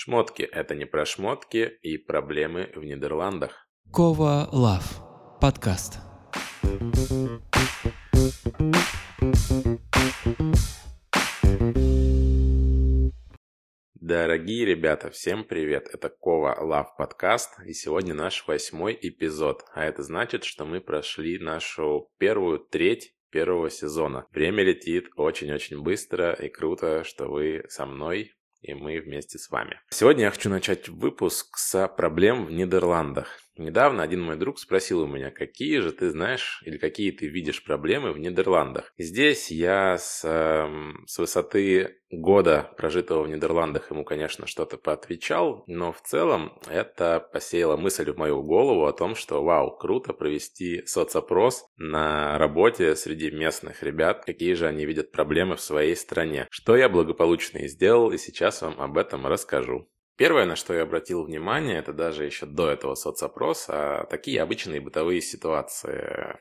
Шмотки – это не про шмотки и проблемы в Нидерландах. Кова Лав. Подкаст. Дорогие ребята, всем привет! Это Кова Лав подкаст, и сегодня наш восьмой эпизод. А это значит, что мы прошли нашу первую треть первого сезона. Время летит очень-очень быстро и круто, что вы со мной и мы вместе с вами. Сегодня я хочу начать выпуск с проблем в Нидерландах. Недавно один мой друг спросил у меня, какие же ты знаешь или какие ты видишь проблемы в Нидерландах. Здесь я с, э, с высоты года, прожитого в Нидерландах, ему, конечно, что-то поотвечал, но в целом это посеяло мысль в мою голову о том, что вау, круто провести соцопрос на работе среди местных ребят, какие же они видят проблемы в своей стране. Что я благополучно и сделал, и сейчас вам об этом расскажу. Первое, на что я обратил внимание, это даже еще до этого соцопроса, такие обычные бытовые ситуации,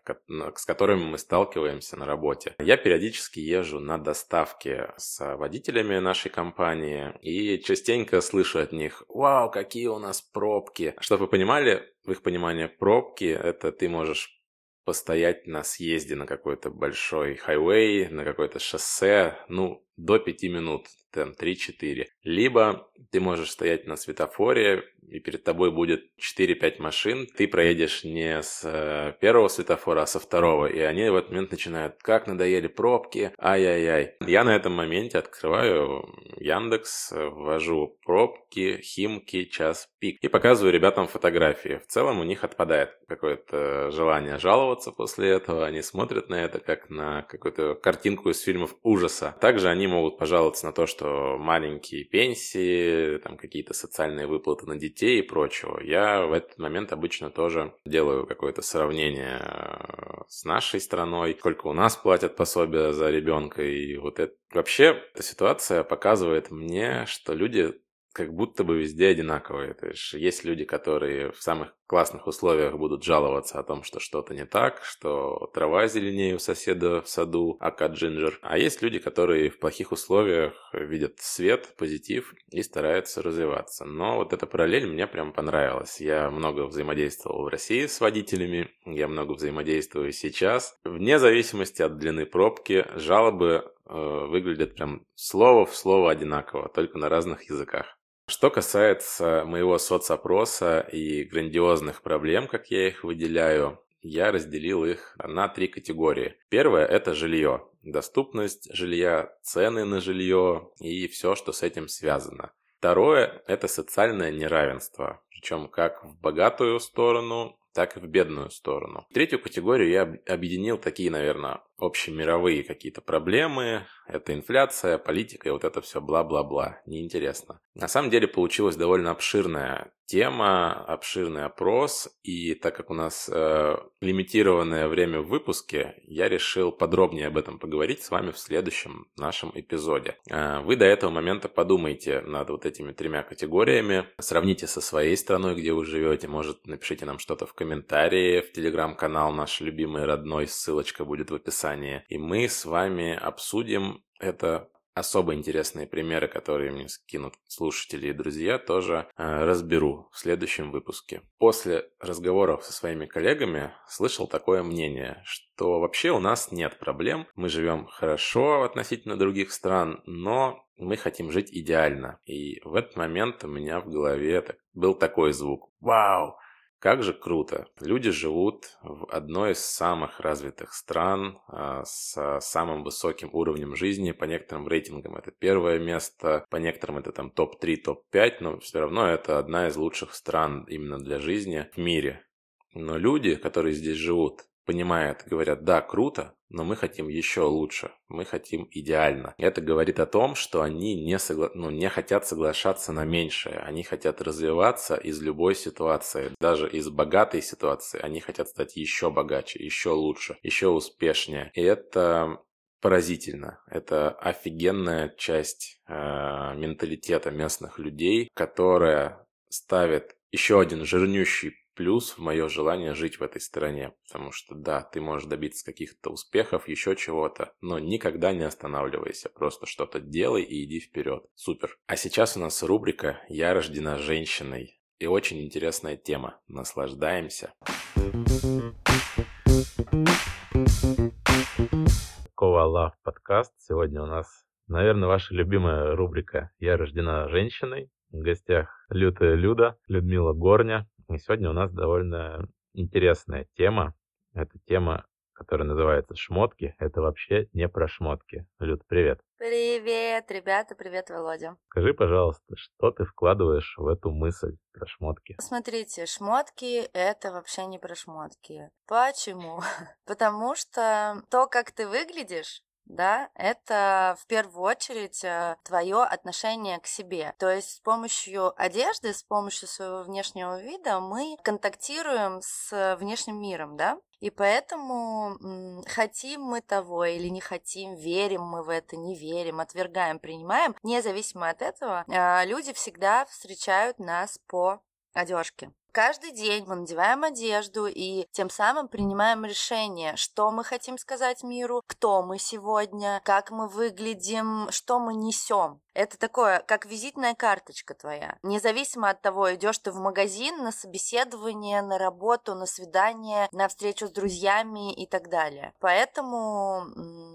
с которыми мы сталкиваемся на работе. Я периодически езжу на доставки с водителями нашей компании и частенько слышу от них «Вау, какие у нас пробки!» Чтобы вы понимали, в их понимании пробки – это ты можешь постоять на съезде на какой-то большой хайвей, на какое-то шоссе, ну, до 5 минут, там 3-4. Либо ты можешь стоять на светофоре, и перед тобой будет 4-5 машин, ты проедешь не с э, первого светофора, а со второго, и они в этот момент начинают, как надоели пробки, ай-яй-яй. Я на этом моменте открываю Яндекс, ввожу пробки, Химки, час пик, и показываю ребятам фотографии. В целом у них отпадает какое-то желание жаловаться после этого, они смотрят на это как на какую-то картинку из фильмов ужаса. Также они могут пожаловаться на то, что маленькие пенсии, там какие-то социальные выплаты на детей и прочего. Я в этот момент обычно тоже делаю какое-то сравнение э, с нашей страной, сколько у нас платят пособия за ребенка. И вот это вообще эта ситуация показывает мне, что люди как будто бы везде одинаковые. То есть есть люди, которые в самых классных условиях будут жаловаться о том, что что-то не так, что трава зеленее у соседа в саду, ака джинджер. А есть люди, которые в плохих условиях видят свет, позитив и стараются развиваться. Но вот эта параллель мне прям понравилась. Я много взаимодействовал в России с водителями, я много взаимодействую сейчас. Вне зависимости от длины пробки, жалобы э, выглядят прям слово в слово одинаково, только на разных языках. Что касается моего соцопроса и грандиозных проблем, как я их выделяю, я разделил их на три категории. Первое – это жилье. Доступность жилья, цены на жилье и все, что с этим связано. Второе – это социальное неравенство, причем как в богатую сторону, так и в бедную сторону. Третью категорию я объединил такие, наверное, общемировые какие-то проблемы. Это инфляция, политика и вот это все бла-бла-бла. Неинтересно. На самом деле получилась довольно обширная тема, обширный опрос. И так как у нас э, лимитированное время в выпуске, я решил подробнее об этом поговорить с вами в следующем нашем эпизоде. Э, вы до этого момента подумайте над вот этими тремя категориями. Сравните со своей страной, где вы живете. Может, напишите нам что-то в комментарии. В телеграм-канал наш любимый родной. Ссылочка будет в описании описании. И мы с вами обсудим это особо интересные примеры, которые мне скинут слушатели и друзья, тоже э, разберу в следующем выпуске. После разговоров со своими коллегами слышал такое мнение, что вообще у нас нет проблем, мы живем хорошо относительно других стран, но мы хотим жить идеально. И в этот момент у меня в голове был такой звук. Вау! Как же круто! Люди живут в одной из самых развитых стран а, с самым высоким уровнем жизни. По некоторым рейтингам это первое место, по некоторым это там топ-3, топ-5, но все равно это одна из лучших стран именно для жизни в мире. Но люди, которые здесь живут, понимают, говорят, да, круто, но мы хотим еще лучше, мы хотим идеально. Это говорит о том, что они не, согла... ну, не хотят соглашаться на меньшее, они хотят развиваться из любой ситуации, даже из богатой ситуации, они хотят стать еще богаче, еще лучше, еще успешнее. И это поразительно. Это офигенная часть э, менталитета местных людей, которая ставит еще один жирнющий плюс в мое желание жить в этой стране. Потому что да, ты можешь добиться каких-то успехов, еще чего-то, но никогда не останавливайся. Просто что-то делай и иди вперед. Супер. А сейчас у нас рубрика «Я рождена женщиной». И очень интересная тема. Наслаждаемся. Кова Лав подкаст. Сегодня у нас, наверное, ваша любимая рубрика «Я рождена женщиной». В гостях Лютая Люда, Людмила Горня. И сегодня у нас довольно интересная тема. Это тема, которая называется «Шмотки». Это вообще не про шмотки. Люд, привет. Привет, ребята, привет, Володя. Скажи, пожалуйста, что ты вкладываешь в эту мысль про шмотки? Смотрите, шмотки — это вообще не про шмотки. Почему? Потому что то, как ты выглядишь, да, это в первую очередь э, твое отношение к себе. То есть с помощью одежды, с помощью своего внешнего вида мы контактируем с внешним миром, да, и поэтому хотим мы того или не хотим, верим мы в это, не верим, отвергаем, принимаем, независимо от этого, э, люди всегда встречают нас по одежке. Каждый день мы надеваем одежду и тем самым принимаем решение, что мы хотим сказать миру, кто мы сегодня, как мы выглядим, что мы несем. Это такое, как визитная карточка твоя. Независимо от того, идешь ты в магазин, на собеседование, на работу, на свидание, на встречу с друзьями и так далее. Поэтому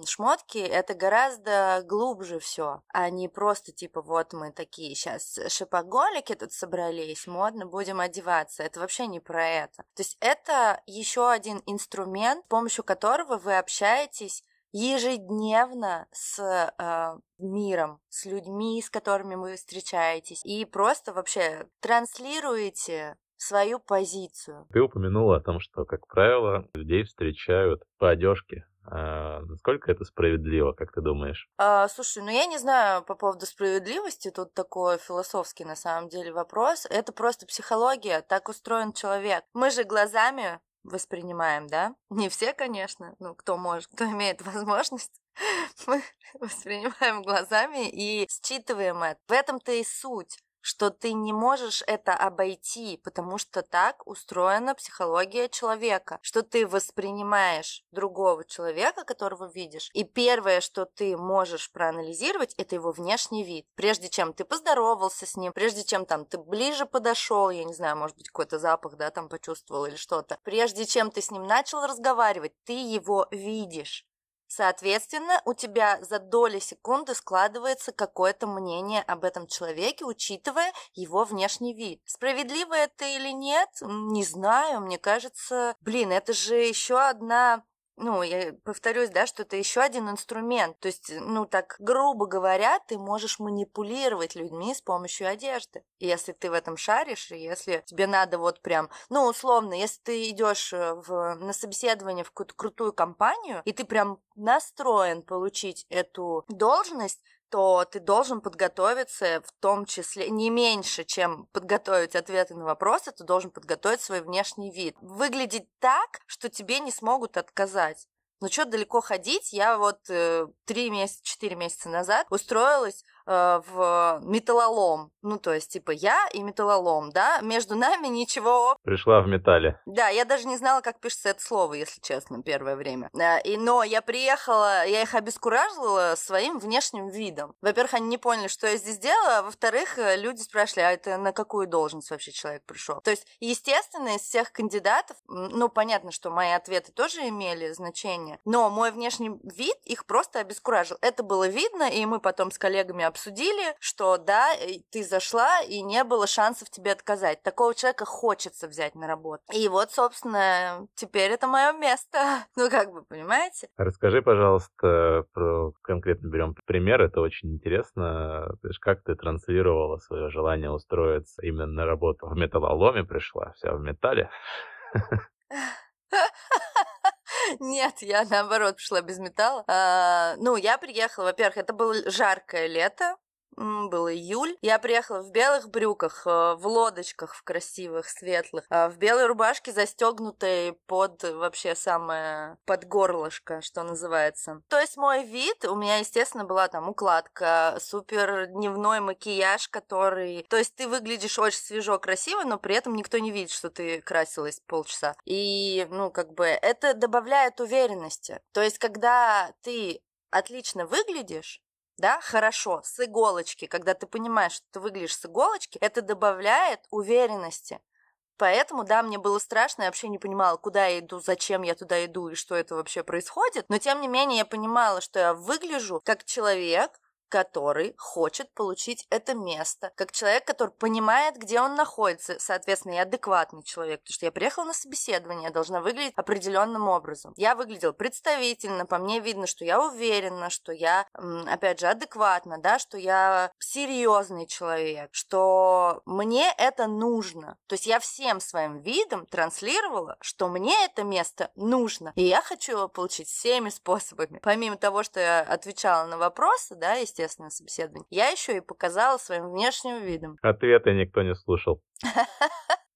шмотки это гораздо глубже все, а не просто типа вот мы такие сейчас шипоголики тут собрались, модно будем одеваться. Это вообще не про это. То есть это еще один инструмент, с помощью которого вы общаетесь ежедневно с э, миром, с людьми, с которыми вы встречаетесь, и просто вообще транслируете свою позицию. Ты упомянула о том, что, как правило, людей встречают по одежке. А насколько это справедливо, как ты думаешь? А, слушай, ну я не знаю по поводу справедливости, тут такой философский на самом деле вопрос. Это просто психология, так устроен человек. Мы же глазами воспринимаем, да? Не все, конечно, ну, кто может, кто имеет возможность. Мы воспринимаем глазами и считываем это. В этом-то и суть что ты не можешь это обойти, потому что так устроена психология человека, что ты воспринимаешь другого человека, которого видишь, и первое, что ты можешь проанализировать, это его внешний вид. Прежде чем ты поздоровался с ним, прежде чем там ты ближе подошел, я не знаю, может быть, какой-то запах, да, там почувствовал или что-то, прежде чем ты с ним начал разговаривать, ты его видишь. Соответственно, у тебя за доли секунды складывается какое-то мнение об этом человеке, учитывая его внешний вид. Справедливо это или нет, не знаю. Мне кажется, блин, это же еще одна ну, я повторюсь, да, что это еще один инструмент. То есть, ну, так грубо говоря, ты можешь манипулировать людьми с помощью одежды. Если ты в этом шаришь, и если тебе надо вот прям, ну, условно, если ты идешь э, в, на собеседование в какую-то крутую компанию, и ты прям настроен получить эту должность, то ты должен подготовиться в том числе не меньше, чем подготовить ответы на вопросы, ты должен подготовить свой внешний вид. Выглядеть так, что тебе не смогут отказать. Ну что далеко ходить? Я вот э, три месяца, четыре месяца назад устроилась Э, в металлолом. Ну, то есть, типа, я и металлолом, да? Между нами ничего... Пришла в металле. Да, я даже не знала, как пишется это слово, если честно, первое время. Э, и, но я приехала, я их обескуражила своим внешним видом. Во-первых, они не поняли, что я здесь делаю, а во-вторых, э, люди спрашивали, а это на какую должность вообще человек пришел? То есть, естественно, из всех кандидатов, ну, понятно, что мои ответы тоже имели значение, но мой внешний вид их просто обескуражил. Это было видно, и мы потом с коллегами обсудили, что да, ты зашла и не было шансов тебе отказать. Такого человека хочется взять на работу. И вот, собственно, теперь это мое место. Ну, как бы, понимаете? Расскажи, пожалуйста, про конкретно берем пример. Это очень интересно. Есть, как ты транслировала свое желание устроиться именно на работу? В металлоломе пришла, вся в металле. Нет, я наоборот пришла без металла. А, ну, я приехала, во-первых, это было жаркое лето, был июль. Я приехала в белых брюках, э, в лодочках, в красивых, светлых, а в белой рубашке, застегнутой под вообще самое под горлышко, что называется. То есть мой вид, у меня, естественно, была там укладка, супер дневной макияж, который... То есть ты выглядишь очень свежо, красиво, но при этом никто не видит, что ты красилась полчаса. И, ну, как бы, это добавляет уверенности. То есть, когда ты отлично выглядишь, да, хорошо, с иголочки, когда ты понимаешь, что ты выглядишь с иголочки, это добавляет уверенности. Поэтому, да, мне было страшно, я вообще не понимала, куда я иду, зачем я туда иду и что это вообще происходит. Но, тем не менее, я понимала, что я выгляжу как человек, который хочет получить это место, как человек, который понимает, где он находится, соответственно, я адекватный человек, потому что я приехала на собеседование, я должна выглядеть определенным образом. Я выглядела представительно, по мне видно, что я уверена, что я, опять же, адекватна, да, что я серьезный человек, что мне это нужно. То есть я всем своим видом транслировала, что мне это место нужно, и я хочу его получить всеми способами. Помимо того, что я отвечала на вопросы, да, естественно, естественно, собеседование. Я еще и показала своим внешним видом. Ответы никто не слушал.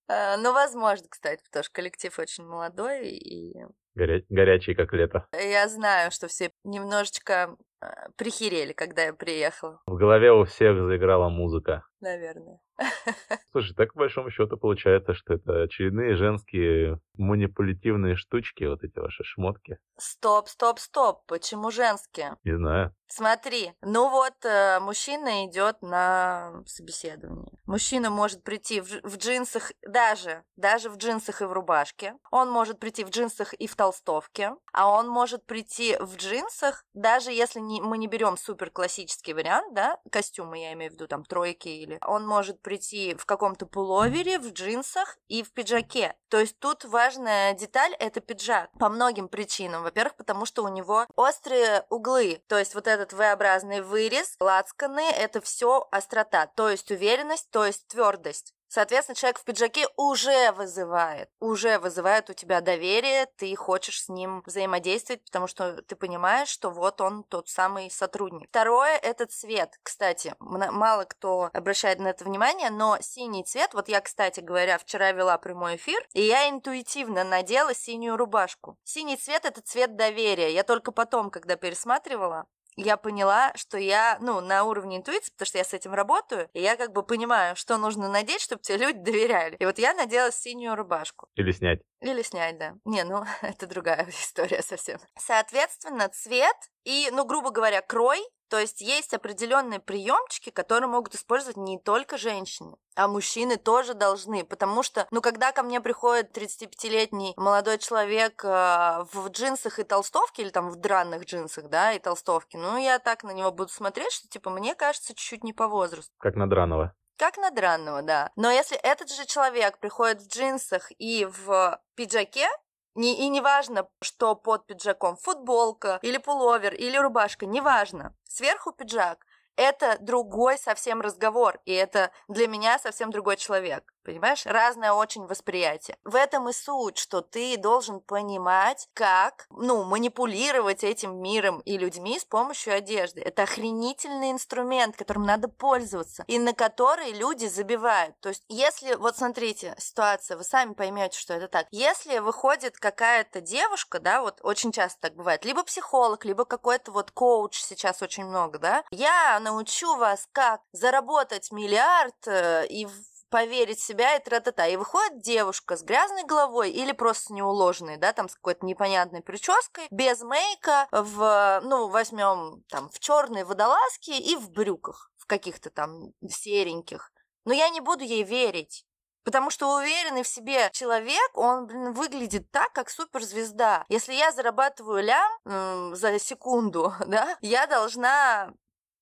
Э, ну, возможно, кстати, потому что коллектив очень молодой и... Горя... Горячий, как лето. Я знаю, что все немножечко э, прихерели, когда я приехала. В голове у всех заиграла музыка. Наверное. Слушай, так по большому счету получается, что это очередные женские манипулятивные штучки, вот эти ваши шмотки. Стоп, стоп, стоп. Почему женские? Не знаю. Смотри, ну вот э, мужчина идет на собеседование. Мужчина может прийти в, в джинсах, даже, даже в джинсах и в рубашке. Он может прийти в джинсах и в толстовке. А он может прийти в джинсах, даже если не, мы не берем супер классический вариант, да, костюмы, я имею в виду там тройки или... Он может прийти в каком-то пуловере, в джинсах и в пиджаке. То есть тут важная деталь – это пиджак. По многим причинам. Во-первых, потому что у него острые углы. То есть вот этот V-образный вырез, лацканы – это все острота. То есть уверенность, то есть твердость. Соответственно, человек в пиджаке уже вызывает, уже вызывает у тебя доверие, ты хочешь с ним взаимодействовать, потому что ты понимаешь, что вот он тот самый сотрудник. Второе – это цвет. Кстати, мало кто обращает на это внимание, но синий цвет, вот я, кстати говоря, вчера вела прямой эфир, и я интуитивно надела синюю рубашку. Синий цвет – это цвет доверия. Я только потом, когда пересматривала, я поняла, что я, ну, на уровне интуиции, потому что я с этим работаю, и я как бы понимаю, что нужно надеть, чтобы тебе люди доверяли. И вот я надела синюю рубашку. Или снять. Или снять, да. Не, ну, это другая история совсем. Соответственно, цвет и, ну, грубо говоря, крой то есть есть определенные приемчики, которые могут использовать не только женщины, а мужчины тоже должны, потому что, ну, когда ко мне приходит 35-летний молодой человек э, в джинсах и толстовке, или там в дранных джинсах, да, и толстовке, ну, я так на него буду смотреть, что, типа, мне кажется, чуть-чуть не по возрасту. Как на драного. Как на дранного, да. Но если этот же человек приходит в джинсах и в пиджаке, не, и неважно, что под пиджаком, футболка или пуловер или рубашка, неважно. Сверху пиджак. Это другой совсем разговор, и это для меня совсем другой человек. Понимаешь? Разное очень восприятие. В этом и суть, что ты должен понимать, как, ну, манипулировать этим миром и людьми с помощью одежды. Это охренительный инструмент, которым надо пользоваться, и на который люди забивают. То есть, если, вот смотрите, ситуация, вы сами поймете, что это так. Если выходит какая-то девушка, да, вот очень часто так бывает, либо психолог, либо какой-то вот коуч сейчас очень много, да, я научу вас, как заработать миллиард э, и поверить в себя и тра-та-та. И выходит девушка с грязной головой или просто неуложенной, да, там с какой-то непонятной прической, без мейка, в, ну, возьмем там в черной водолазке и в брюках, в каких-то там сереньких. Но я не буду ей верить. Потому что уверенный в себе человек, он, блин, выглядит так, как суперзвезда. Если я зарабатываю лям м- за секунду, да, я должна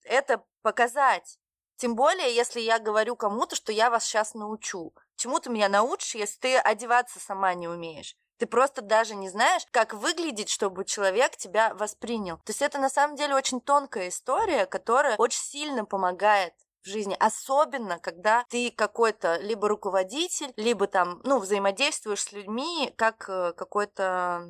это показать. Тем более, если я говорю кому-то, что я вас сейчас научу. Чему ты меня научишь, если ты одеваться сама не умеешь? Ты просто даже не знаешь, как выглядеть, чтобы человек тебя воспринял. То есть это на самом деле очень тонкая история, которая очень сильно помогает в жизни, особенно когда ты какой-то либо руководитель, либо там, ну, взаимодействуешь с людьми как э, какой-то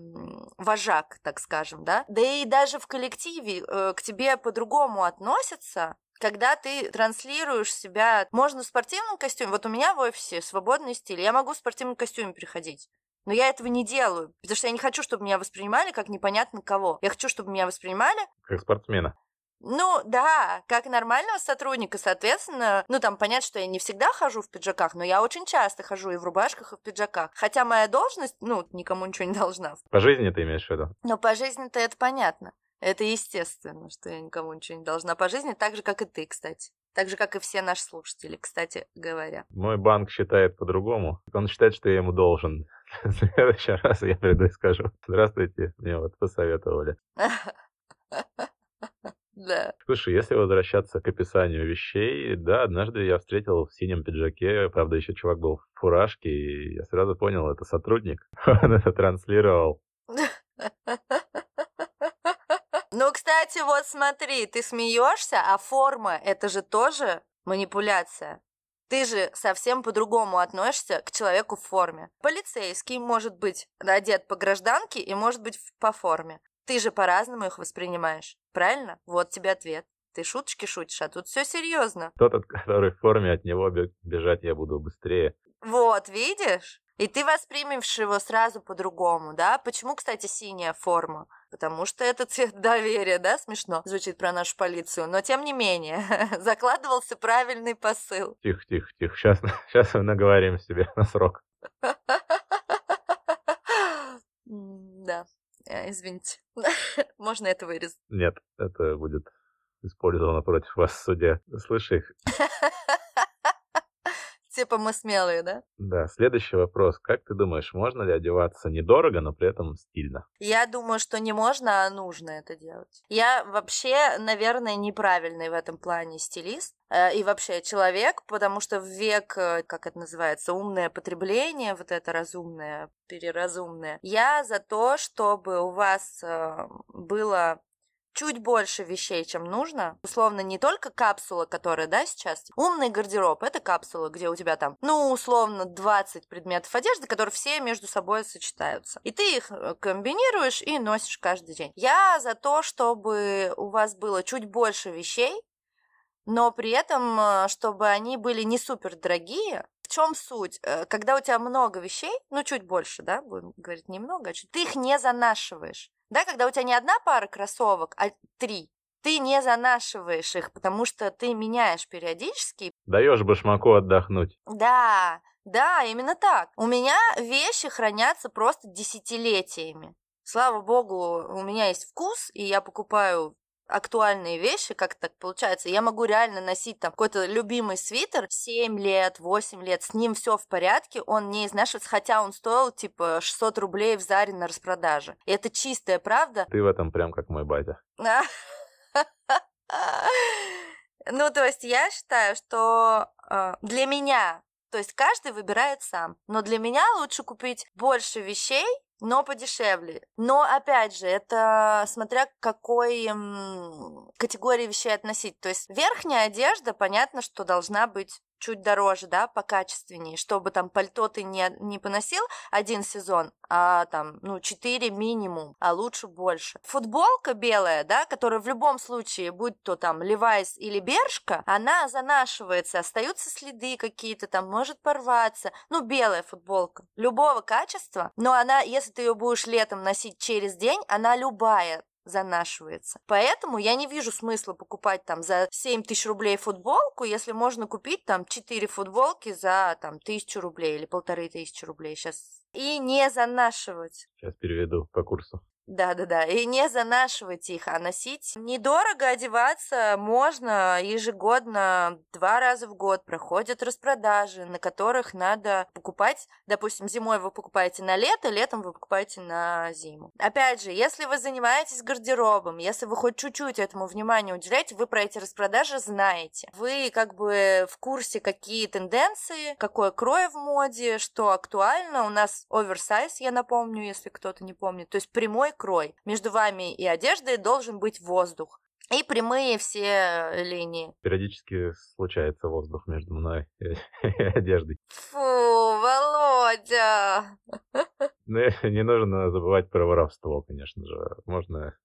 вожак, так скажем, да. Да и даже в коллективе э, к тебе по-другому относятся, когда ты транслируешь себя, можно в спортивном костюме, вот у меня в офисе свободный стиль, я могу в спортивном костюме приходить. Но я этого не делаю, потому что я не хочу, чтобы меня воспринимали как непонятно кого. Я хочу, чтобы меня воспринимали... Как спортсмена. Ну, да, как нормального сотрудника, соответственно, ну, там, понятно, что я не всегда хожу в пиджаках, но я очень часто хожу и в рубашках, и в пиджаках. Хотя моя должность, ну, никому ничего не должна. По жизни ты имеешь в виду? Но по жизни-то это понятно. Это естественно, что я никому ничего не должна по жизни, так же, как и ты, кстати. Так же, как и все наши слушатели, кстати говоря. Мой банк считает по-другому. Он считает, что я ему должен. В следующий раз я приду и скажу, здравствуйте, мне вот посоветовали. Да. Слушай, если возвращаться к описанию вещей, да, однажды я встретил в синем пиджаке, правда, еще чувак был в фуражке, и я сразу понял, это сотрудник. Он это транслировал. Ну, кстати, вот смотри, ты смеешься, а форма это же тоже манипуляция. Ты же совсем по-другому относишься к человеку в форме. Полицейский может быть одет по гражданке и может быть по форме. Ты же по-разному их воспринимаешь. Правильно? Вот тебе ответ. Ты шуточки шутишь, а тут все серьезно. Тот, от который в форме, от него бежать я буду быстрее. Вот, видишь? И ты воспримешь его сразу по-другому, да? Почему, кстати, синяя форма? Потому что это цвет доверия, да? Смешно звучит про нашу полицию. Но тем не менее, закладывался правильный посыл. Тихо, тихо, тихо. Сейчас, сейчас наговорим себе на срок. Да, извините. Можно это вырезать? Нет, это будет использовано против вас в суде. Слышь их. Типа мы смелые, да? Да. Следующий вопрос. Как ты думаешь, можно ли одеваться недорого, но при этом стильно? Я думаю, что не можно, а нужно это делать. Я вообще, наверное, неправильный в этом плане стилист э, и вообще человек, потому что в век, э, как это называется, умное потребление, вот это разумное, переразумное, я за то, чтобы у вас э, было чуть больше вещей, чем нужно. Условно, не только капсула, которая, да, сейчас. Умный гардероб — это капсула, где у тебя там, ну, условно, 20 предметов одежды, которые все между собой сочетаются. И ты их э, комбинируешь и носишь каждый день. Я за то, чтобы у вас было чуть больше вещей, но при этом, э, чтобы они были не супер дорогие. В чем суть? Э, когда у тебя много вещей, ну чуть больше, да, будем говорить немного, а чуть, ты их не занашиваешь. Да, когда у тебя не одна пара кроссовок, а три, ты не занашиваешь их, потому что ты меняешь периодически. Даешь башмаку отдохнуть. Да, да, именно так. У меня вещи хранятся просто десятилетиями. Слава богу, у меня есть вкус, и я покупаю актуальные вещи, как так получается. Я могу реально носить там какой-то любимый свитер 7 лет, 8 лет, с ним все в порядке, он не изнашивается, хотя он стоил типа 600 рублей в Заре на распродаже. И это чистая правда. Ты в этом прям как мой батя. Ну, то есть я считаю, что э, для меня, то есть каждый выбирает сам, но для меня лучше купить больше вещей, но подешевле. Но, опять же, это смотря к какой категории вещей относить. То есть верхняя одежда, понятно, что должна быть чуть дороже, да, покачественнее, чтобы там пальто ты не, не поносил один сезон, а там, ну, четыре минимум, а лучше больше. Футболка белая, да, которая в любом случае, будь то там Левайс или Бершка, она занашивается, остаются следы какие-то, там может порваться. Ну, белая футболка, любого качества, но она, если ты ее будешь летом носить через день, она любая занашивается. Поэтому я не вижу смысла покупать там за 7 тысяч рублей футболку, если можно купить там 4 футболки за там тысячу рублей или полторы тысячи рублей сейчас. И не занашивать. Сейчас переведу по курсу. Да-да-да, и не занашивать их, а носить. Недорого одеваться можно ежегодно, два раза в год проходят распродажи, на которых надо покупать, допустим, зимой вы покупаете на лето, летом вы покупаете на зиму. Опять же, если вы занимаетесь гардеробом, если вы хоть чуть-чуть этому внимание уделяете, вы про эти распродажи знаете. Вы как бы в курсе, какие тенденции, какое крой в моде, что актуально. У нас оверсайз, я напомню, если кто-то не помнит, то есть прямой крой. Между вами и одеждой должен быть воздух. И прямые все линии. Периодически случается воздух между мной и, одеждой. Фу, Володя! Ну, не нужно забывать про воровство, конечно же. Можно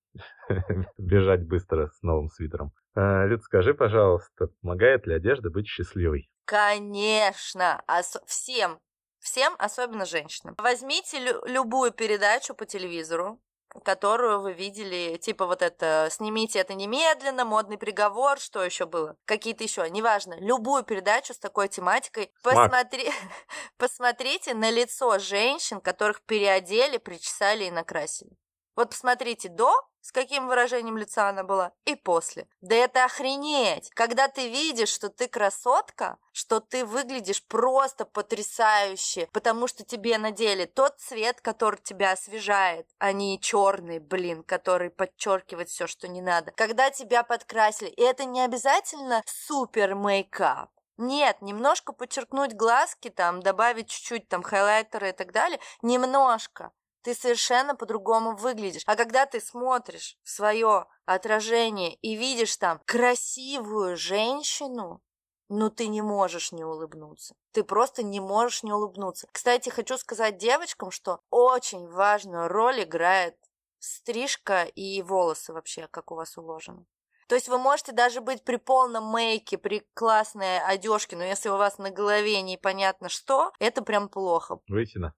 бежать быстро с новым свитером. А, Люд, скажи, пожалуйста, помогает ли одежда быть счастливой? Конечно, ос- всем, всем, особенно женщинам. Возьмите лю- любую передачу по телевизору, которую вы видели, типа вот это «Снимите это немедленно», «Модный приговор», что еще было? Какие-то еще, неважно. Любую передачу с такой тематикой. Посмотри... Посмотрите на лицо женщин, которых переодели, причесали и накрасили. Вот посмотрите до, с каким выражением лица она была, и после. Да это охренеть! Когда ты видишь, что ты красотка, что ты выглядишь просто потрясающе, потому что тебе надели тот цвет, который тебя освежает, а не черный, блин, который подчеркивает все, что не надо. Когда тебя подкрасили, и это не обязательно супер мейкап. Нет, немножко подчеркнуть глазки, там, добавить чуть-чуть там хайлайтера и так далее, немножко ты совершенно по-другому выглядишь. А когда ты смотришь в свое отражение и видишь там красивую женщину, ну ты не можешь не улыбнуться. Ты просто не можешь не улыбнуться. Кстати, хочу сказать девочкам, что очень важную роль играет стрижка и волосы вообще, как у вас уложено. То есть вы можете даже быть при полном мейке, при классной одежке, но если у вас на голове непонятно что, это прям плохо. Вытяно.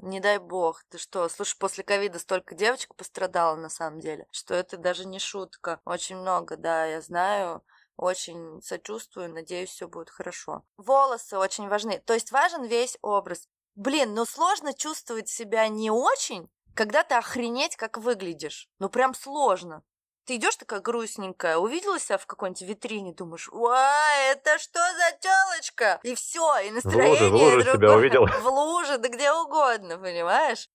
Не дай бог. Ты что? Слушай, после ковида столько девочек пострадало на самом деле, что это даже не шутка. Очень много, да, я знаю. Очень сочувствую, надеюсь, все будет хорошо. Волосы очень важны. То есть важен весь образ. Блин, ну сложно чувствовать себя не очень, когда ты охренеть как выглядишь. Ну прям сложно. Ты идешь такая грустненькая, увидела себя в какой-нибудь витрине, думаешь, «Ой, это что за телочка?» И все, и настроение в луже себя другое. увидела? В луже, да где угодно, понимаешь?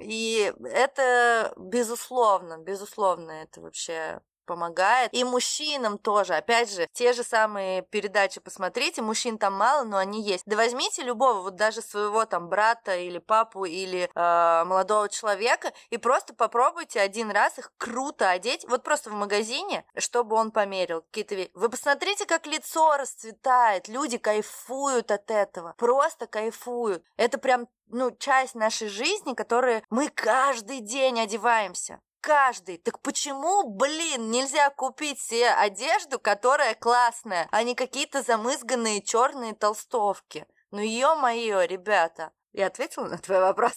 И это безусловно, безусловно, это вообще помогает. И мужчинам тоже. Опять же, те же самые передачи посмотрите. Мужчин там мало, но они есть. Да возьмите любого, вот даже своего там брата или папу или э, молодого человека и просто попробуйте один раз их круто одеть. Вот просто в магазине, чтобы он померил какие-то. Вы посмотрите, как лицо расцветает. Люди кайфуют от этого. Просто кайфуют. Это прям ну, часть нашей жизни, которую мы каждый день одеваемся. Каждый. Так почему, блин, нельзя купить себе одежду, которая классная, а не какие-то замызганные черные толстовки? Ну, ё-моё, ребята. Я ответила на твой вопрос?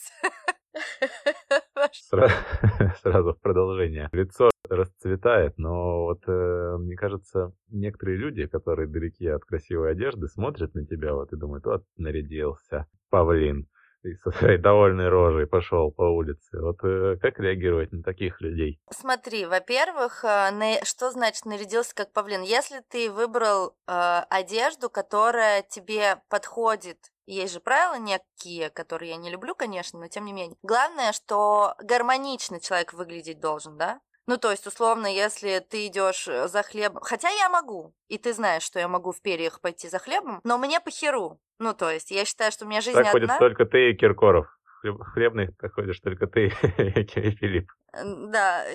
Сра- Сразу в продолжение. Лицо расцветает, но вот э, мне кажется, некоторые люди, которые далеки от красивой одежды, смотрят на тебя вот и думают, вот нарядился павлин и со своей довольной рожей пошел по улице. Вот э, как реагировать на таких людей? Смотри, во-первых, э, на- что значит нарядился как павлин? Если ты выбрал э, одежду, которая тебе подходит, есть же правила некие, которые я не люблю, конечно, но тем не менее. Главное, что гармонично человек выглядеть должен, да? Ну, то есть, условно, если ты идешь за хлебом... Хотя я могу, и ты знаешь, что я могу в перьях пойти за хлебом, но мне похеру. Ну, то есть, я считаю, что у меня жизнь Так одна. только ты и Киркоров. Хлеб- Хлебный так ходишь только ты и Филипп. Да.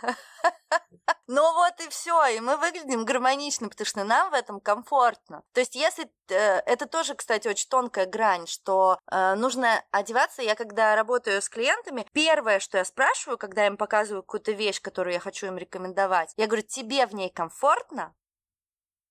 Ну вот и все, и мы выглядим гармонично, потому что нам в этом комфортно. То есть, если э, это тоже, кстати, очень тонкая грань, что э, нужно одеваться. Я когда работаю с клиентами, первое, что я спрашиваю, когда я им показываю какую-то вещь, которую я хочу им рекомендовать, я говорю, тебе в ней комфортно?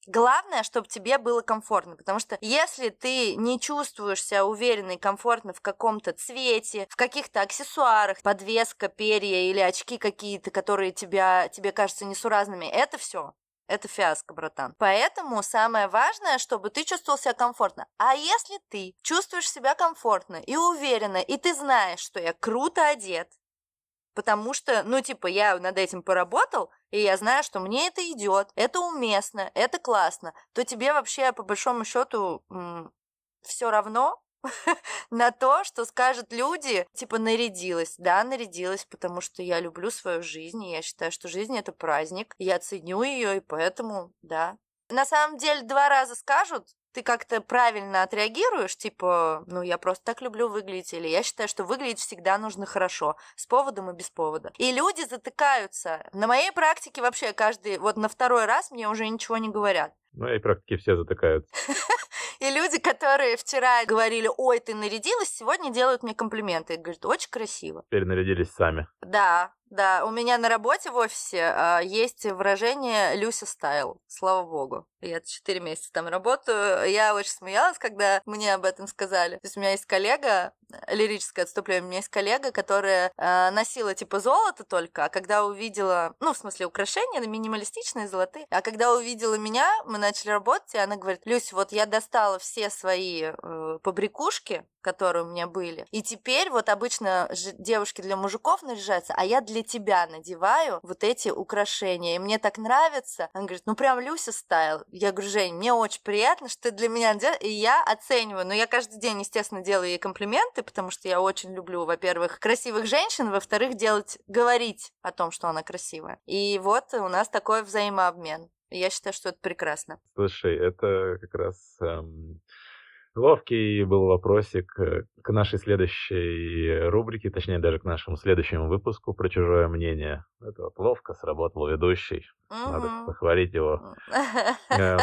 Главное, чтобы тебе было комфортно, потому что если ты не чувствуешь себя уверенно и комфортно в каком-то цвете, в каких-то аксессуарах, подвеска, перья или очки какие-то, которые тебя, тебе кажутся несуразными, это все. Это фиаско, братан. Поэтому самое важное, чтобы ты чувствовал себя комфортно. А если ты чувствуешь себя комфортно и уверенно, и ты знаешь, что я круто одет, потому что, ну, типа, я над этим поработал, и я знаю, что мне это идет, это уместно, это классно, то тебе вообще, по большому счету, все равно на то, что скажут люди, типа, нарядилась. Да, нарядилась, потому что я люблю свою жизнь, и я считаю, что жизнь — это праздник, я ценю ее, и поэтому, да. На самом деле, два раза скажут, ты как-то правильно отреагируешь, типа, ну, я просто так люблю выглядеть, или я считаю, что выглядеть всегда нужно хорошо, с поводом и без повода. И люди затыкаются. На моей практике вообще каждый, вот на второй раз мне уже ничего не говорят. Ну и практически все затыкаются. И люди, которые вчера говорили, ой, ты нарядилась, сегодня делают мне комплименты. И говорят, очень красиво. Теперь нарядились сами. Да, да, у меня на работе в офисе а, есть выражение «Люся стайл», слава богу. Я четыре месяца там работаю. Я очень смеялась, когда мне об этом сказали. То есть у меня есть коллега, лирическое отступление, у меня есть коллега, которая э, носила типа золото только, а когда увидела, ну, в смысле, украшения, минималистичные, золотые, а когда увидела меня, мы начали работать, и она говорит, Люся, вот я достала все свои э, побрякушки, которые у меня были. И теперь вот обычно девушки для мужиков наряжаются, а я для тебя надеваю вот эти украшения. И мне так нравится. Она говорит, ну прям Люся стайл. Я говорю, Жень, мне очень приятно, что ты для меня делаешь. И я оцениваю. Но я каждый день, естественно, делаю ей комплименты, потому что я очень люблю, во-первых, красивых женщин, во-вторых, делать, говорить о том, что она красивая. И вот у нас такой взаимообмен. Я считаю, что это прекрасно. Слушай, это как раз эм, Ловкий был вопросик э, к нашей следующей рубрике, точнее даже к нашему следующему выпуску про чужое мнение. Это вот ловко сработал ведущий. Надо похвалить его. Э,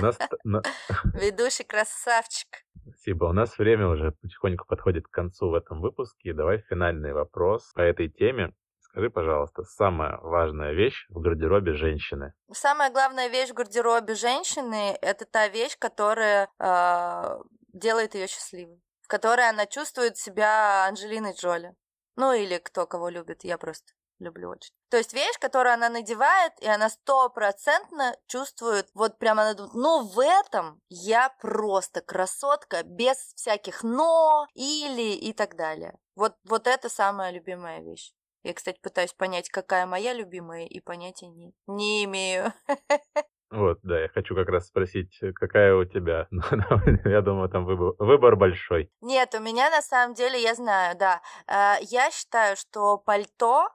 ведущий красавчик. Спасибо. У нас время уже потихоньку подходит к концу в этом выпуске. Давай финальный вопрос по этой теме. Скажи, пожалуйста, самая важная вещь в гардеробе женщины. Самая главная вещь в гардеробе женщины это та вещь, которая э, делает ее счастливой, в которой она чувствует себя Анджелиной Джоли. Ну или кто кого любит, я просто люблю очень. То есть вещь, которую она надевает, и она стопроцентно чувствует, вот прямо она думает, ну в этом я просто красотка, без всяких но, или и так далее. Вот, вот это самая любимая вещь. Я, кстати, пытаюсь понять, какая моя любимая, и понятия не, не имею. Вот, да, я хочу как раз спросить, э, какая у тебя? Ну, я думаю, там выбор, выбор большой. Нет, у меня на самом деле, я знаю, да. Э, я считаю, что пальто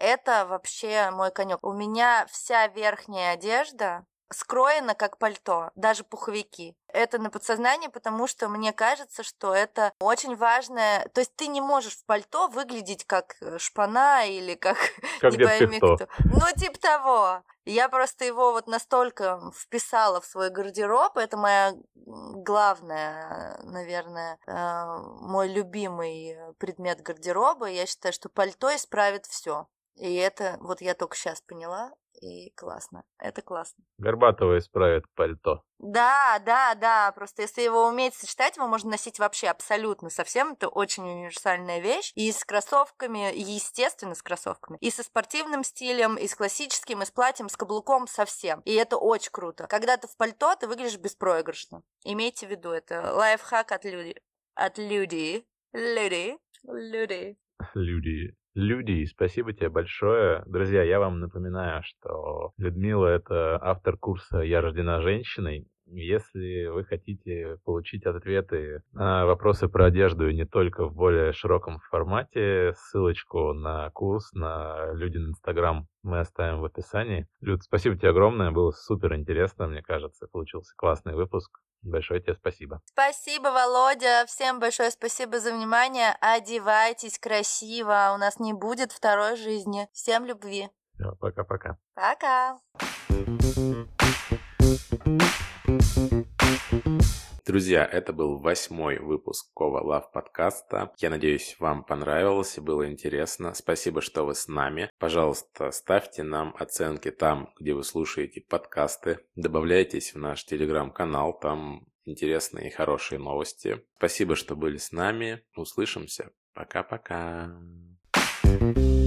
это вообще мой конек. У меня вся верхняя одежда скроена как пальто, даже пуховики. Это на подсознание, потому что мне кажется, что это очень важное. То есть ты не можешь в пальто выглядеть как э, шпана или как, как не пойми кто. Ну, типа того. Я просто его вот настолько вписала в свой гардероб. Это моя главная, наверное, э, мой любимый предмет гардероба. Я считаю, что пальто исправит все. И это вот я только сейчас поняла и классно. Это классно. Горбатого исправит пальто. Да, да, да. Просто если его уметь сочетать, его можно носить вообще абсолютно совсем. Это очень универсальная вещь. И с кроссовками, естественно, с кроссовками. И со спортивным стилем, и с классическим, и с платьем, с каблуком, совсем. И это очень круто. Когда ты в пальто, ты выглядишь беспроигрышно. Имейте в виду, это лайфхак от людей. От людей. Люди. Люди. Люди. Люди, спасибо тебе большое. Друзья, я вам напоминаю, что Людмила — это автор курса «Я рождена женщиной». Если вы хотите получить ответы на вопросы про одежду и не только в более широком формате, ссылочку на курс на Людин Инстаграм мы оставим в описании. Люд, спасибо тебе огромное, было супер интересно, мне кажется, получился классный выпуск. Большое тебе спасибо. Спасибо, Володя. Всем большое спасибо за внимание. Одевайтесь красиво. У нас не будет второй жизни. Всем любви. Пока-пока. Пока. Друзья, это был восьмой выпуск Кова Лав подкаста. Я надеюсь, вам понравилось и было интересно. Спасибо, что вы с нами. Пожалуйста, ставьте нам оценки там, где вы слушаете подкасты. Добавляйтесь в наш телеграм-канал, там интересные и хорошие новости. Спасибо, что были с нами. Услышимся. Пока-пока. thank you